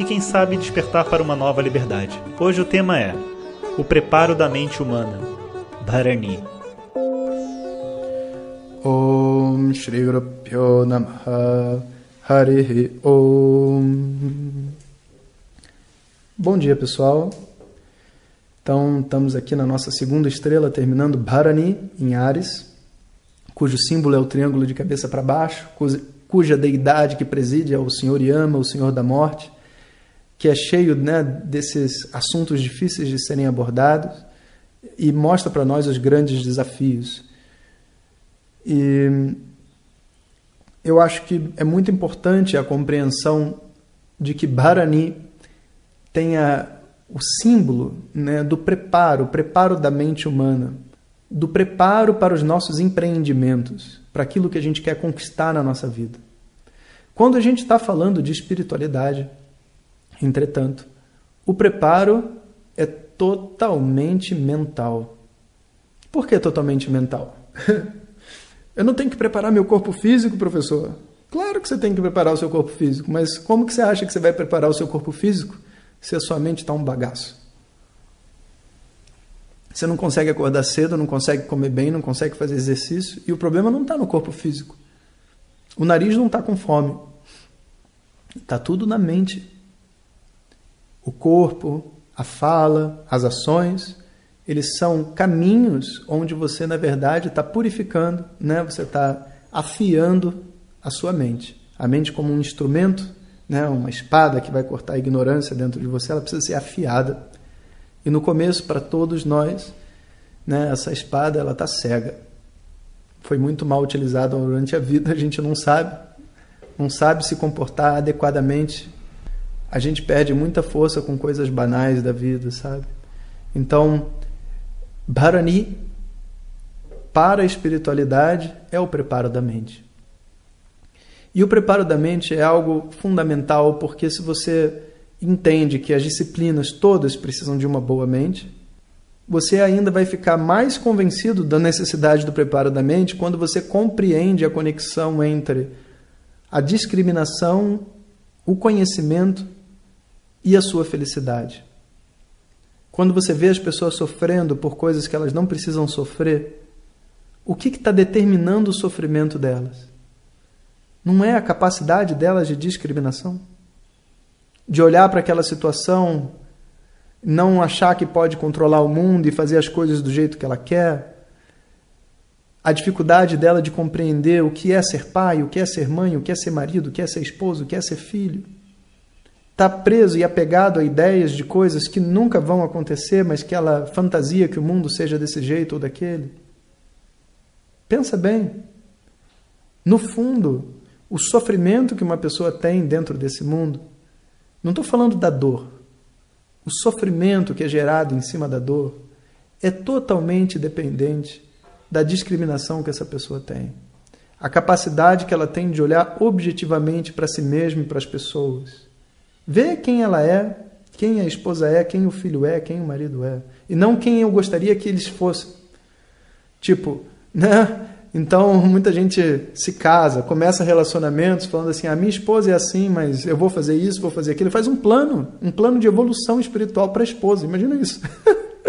e, quem sabe, despertar para uma nova liberdade. Hoje o tema é o preparo da mente humana, Dharani. Om Shri Guru Namaha. Harihi Om. Bom dia pessoal, então estamos aqui na nossa segunda estrela terminando Bharani em Ares, cujo símbolo é o triângulo de cabeça para baixo, cuja deidade que preside é o Senhor Yama, o Senhor da Morte, que é cheio né, desses assuntos difíceis de serem abordados e mostra para nós os grandes desafios. E eu acho que é muito importante a compreensão de que Bharani tenha o símbolo né, do preparo, o preparo da mente humana, do preparo para os nossos empreendimentos, para aquilo que a gente quer conquistar na nossa vida. Quando a gente está falando de espiritualidade, entretanto, o preparo é totalmente mental. Por que totalmente mental? Eu não tenho que preparar meu corpo físico, professor. Claro que você tem que preparar o seu corpo físico, mas como que você acha que você vai preparar o seu corpo físico se a sua mente está um bagaço? Você não consegue acordar cedo, não consegue comer bem, não consegue fazer exercício, e o problema não está no corpo físico. O nariz não está com fome. Está tudo na mente. O corpo, a fala, as ações, eles são caminhos onde você, na verdade, está purificando, né? você está afiando a sua mente. A mente, como um instrumento, né? uma espada que vai cortar a ignorância dentro de você, ela precisa ser afiada. E no começo, para todos nós, né? essa espada ela está cega. Foi muito mal utilizada durante a vida, a gente não sabe, não sabe se comportar adequadamente. A gente perde muita força com coisas banais da vida, sabe? Então, Bharani, para a espiritualidade, é o preparo da mente. E o preparo da mente é algo fundamental, porque se você entende que as disciplinas todas precisam de uma boa mente, você ainda vai ficar mais convencido da necessidade do preparo da mente quando você compreende a conexão entre a discriminação, o conhecimento e a sua felicidade. Quando você vê as pessoas sofrendo por coisas que elas não precisam sofrer, o que está determinando o sofrimento delas? Não é a capacidade delas de discriminação? De olhar para aquela situação, não achar que pode controlar o mundo e fazer as coisas do jeito que ela quer? A dificuldade dela de compreender o que é ser pai, o que é ser mãe, o que é ser marido, o que é ser esposo, o que é ser filho? Está preso e apegado a ideias de coisas que nunca vão acontecer, mas que ela fantasia que o mundo seja desse jeito ou daquele. Pensa bem. No fundo, o sofrimento que uma pessoa tem dentro desse mundo, não estou falando da dor. O sofrimento que é gerado em cima da dor é totalmente dependente da discriminação que essa pessoa tem. A capacidade que ela tem de olhar objetivamente para si mesma e para as pessoas Vê quem ela é, quem a esposa é, quem o filho é, quem o marido é. E não quem eu gostaria que eles fossem. Tipo, né? Então, muita gente se casa, começa relacionamentos falando assim: a minha esposa é assim, mas eu vou fazer isso, vou fazer aquilo. Faz um plano, um plano de evolução espiritual para a esposa. Imagina isso.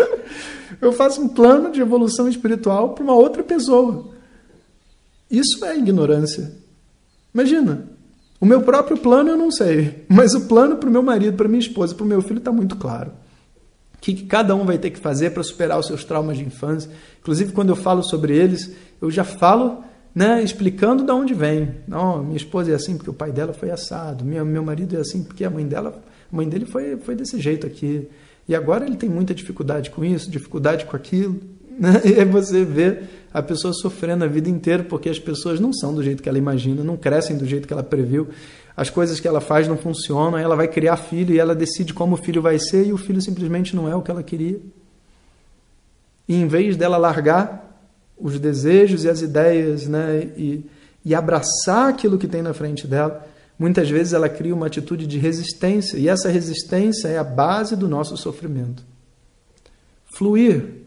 eu faço um plano de evolução espiritual para uma outra pessoa. Isso é ignorância. Imagina. O meu próprio plano eu não sei, mas o plano para o meu marido, para minha esposa, para o meu filho está muito claro. O que, que cada um vai ter que fazer para superar os seus traumas de infância. Inclusive, quando eu falo sobre eles, eu já falo né, explicando de onde vem. Não, minha esposa é assim porque o pai dela foi assado, meu, meu marido é assim porque a mãe dela, a mãe dele foi, foi desse jeito aqui. E agora ele tem muita dificuldade com isso, dificuldade com aquilo. Né? E aí você vê a pessoa sofrendo a vida inteira porque as pessoas não são do jeito que ela imagina, não crescem do jeito que ela previu. as coisas que ela faz não funcionam, ela vai criar filho e ela decide como o filho vai ser e o filho simplesmente não é o que ela queria. E em vez dela largar os desejos e as ideias né, e, e abraçar aquilo que tem na frente dela, muitas vezes ela cria uma atitude de resistência e essa resistência é a base do nosso sofrimento. Fluir,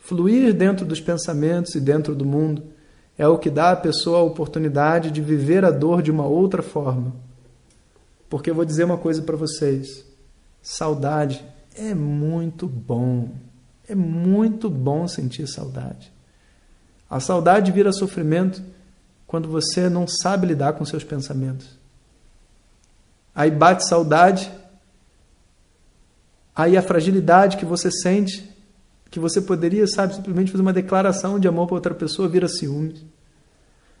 fluir dentro dos pensamentos e dentro do mundo é o que dá à pessoa a oportunidade de viver a dor de uma outra forma. Porque eu vou dizer uma coisa para vocês: saudade é muito bom. É muito bom sentir saudade. A saudade vira sofrimento quando você não sabe lidar com seus pensamentos. Aí bate saudade, aí a fragilidade que você sente que você poderia, sabe, simplesmente fazer uma declaração de amor para outra pessoa, vira ciúmes.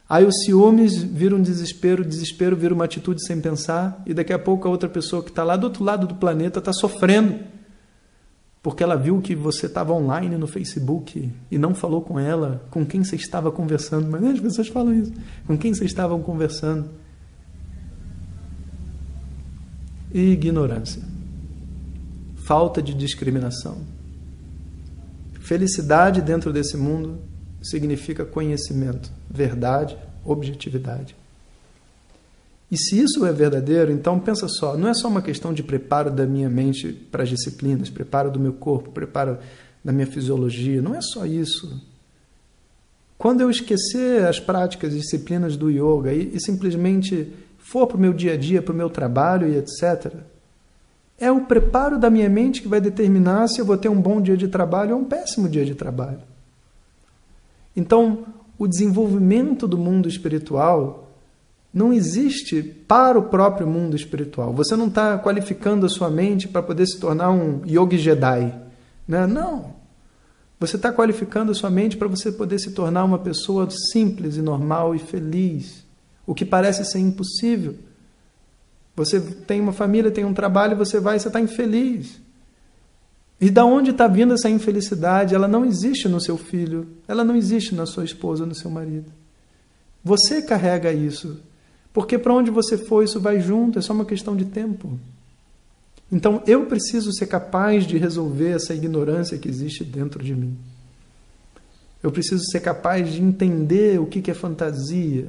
Aí o ciúmes vira um desespero, desespero vira uma atitude sem pensar, e daqui a pouco a outra pessoa que está lá do outro lado do planeta está sofrendo, porque ela viu que você estava online no Facebook e não falou com ela, com quem você estava conversando. Mas as pessoas falam isso, com quem vocês estavam conversando. E ignorância, falta de discriminação. Felicidade dentro desse mundo significa conhecimento, verdade, objetividade. E se isso é verdadeiro, então pensa só, não é só uma questão de preparo da minha mente para as disciplinas, preparo do meu corpo, preparo da minha fisiologia, não é só isso. Quando eu esquecer as práticas disciplinas do yoga e, e simplesmente for para o meu dia a dia, para o meu trabalho e etc., é o preparo da minha mente que vai determinar se eu vou ter um bom dia de trabalho ou um péssimo dia de trabalho. Então, o desenvolvimento do mundo espiritual não existe para o próprio mundo espiritual. Você não está qualificando a sua mente para poder se tornar um yogi Jedi. Né? Não. Você está qualificando a sua mente para você poder se tornar uma pessoa simples e normal e feliz. O que parece ser impossível. Você tem uma família, tem um trabalho, você vai você está infeliz. E da onde está vindo essa infelicidade? Ela não existe no seu filho, ela não existe na sua esposa, no seu marido. Você carrega isso, porque para onde você for, isso vai junto, é só uma questão de tempo. Então eu preciso ser capaz de resolver essa ignorância que existe dentro de mim. Eu preciso ser capaz de entender o que é fantasia,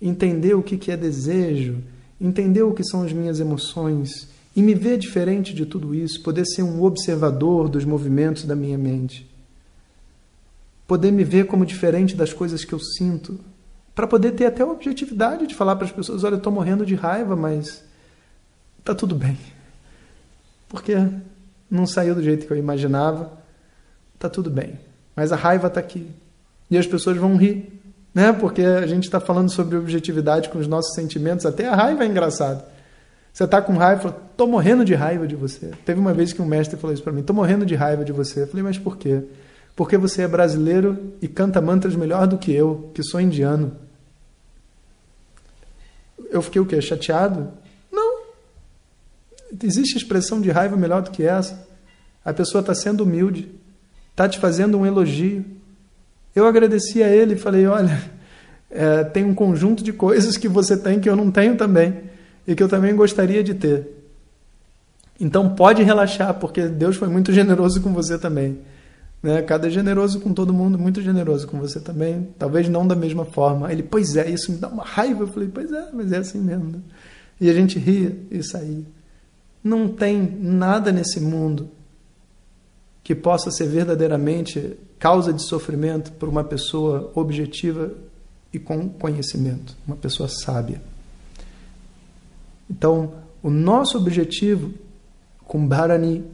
entender o que é desejo, entender o que são as minhas emoções e me ver diferente de tudo isso, poder ser um observador dos movimentos da minha mente, poder me ver como diferente das coisas que eu sinto, para poder ter até a objetividade de falar para as pessoas: olha, eu estou morrendo de raiva, mas está tudo bem, porque não saiu do jeito que eu imaginava, está tudo bem, mas a raiva está aqui. E as pessoas vão rir né? Porque a gente está falando sobre objetividade com os nossos sentimentos, até a raiva é engraçado. Você está com raiva, fala, tô morrendo de raiva de você. Teve uma vez que um mestre falou isso para mim, tô morrendo de raiva de você. Eu falei, mas por quê? Porque você é brasileiro e canta mantras melhor do que eu, que sou indiano. Eu fiquei o quê? Chateado? Não. Existe expressão de raiva melhor do que essa. A pessoa está sendo humilde, está te fazendo um elogio, eu agradeci a ele e falei: olha, é, tem um conjunto de coisas que você tem que eu não tenho também e que eu também gostaria de ter. Então pode relaxar, porque Deus foi muito generoso com você também. Né? Cada generoso com todo mundo, muito generoso com você também. Talvez não da mesma forma. Ele, pois é, isso me dá uma raiva. Eu falei, pois é, mas é assim mesmo. Né? E a gente ria e saía. Não tem nada nesse mundo que possa ser verdadeiramente causa de sofrimento para uma pessoa objetiva e com conhecimento, uma pessoa sábia. Então, o nosso objetivo com Bharani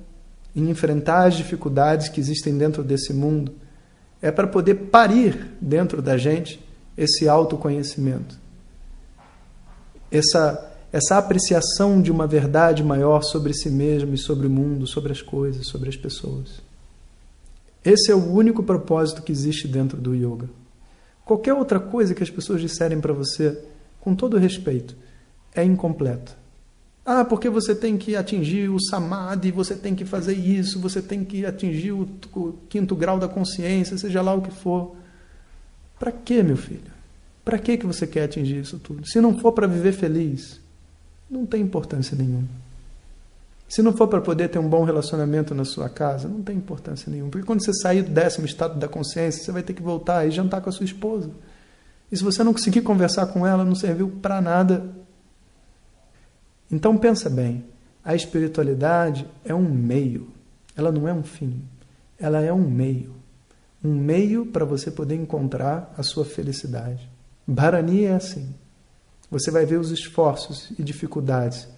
em enfrentar as dificuldades que existem dentro desse mundo é para poder parir dentro da gente esse autoconhecimento. Essa essa apreciação de uma verdade maior sobre si mesmo e sobre o mundo, sobre as coisas, sobre as pessoas. Esse é o único propósito que existe dentro do yoga. Qualquer outra coisa que as pessoas disserem para você, com todo respeito, é incompleto. Ah, porque você tem que atingir o samadhi, você tem que fazer isso, você tem que atingir o, o quinto grau da consciência, seja lá o que for. Para que, meu filho? Para que que você quer atingir isso tudo? Se não for para viver feliz, não tem importância nenhuma. Se não for para poder ter um bom relacionamento na sua casa, não tem importância nenhuma. Porque quando você sair do décimo estado da consciência, você vai ter que voltar e jantar com a sua esposa. E se você não conseguir conversar com ela, não serviu para nada. Então pensa bem, a espiritualidade é um meio, ela não é um fim. Ela é um meio. Um meio para você poder encontrar a sua felicidade. Bharani é assim. Você vai ver os esforços e dificuldades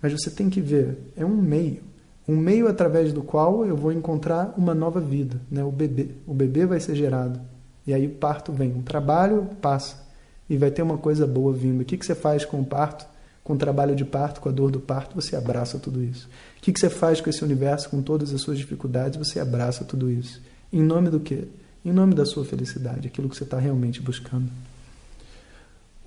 mas você tem que ver, é um meio. Um meio através do qual eu vou encontrar uma nova vida, né? o bebê. O bebê vai ser gerado. E aí o parto vem. O trabalho passa. E vai ter uma coisa boa vindo. O que, que você faz com o parto? Com o trabalho de parto, com a dor do parto, você abraça tudo isso. O que, que você faz com esse universo, com todas as suas dificuldades? Você abraça tudo isso. Em nome do quê? Em nome da sua felicidade, aquilo que você está realmente buscando.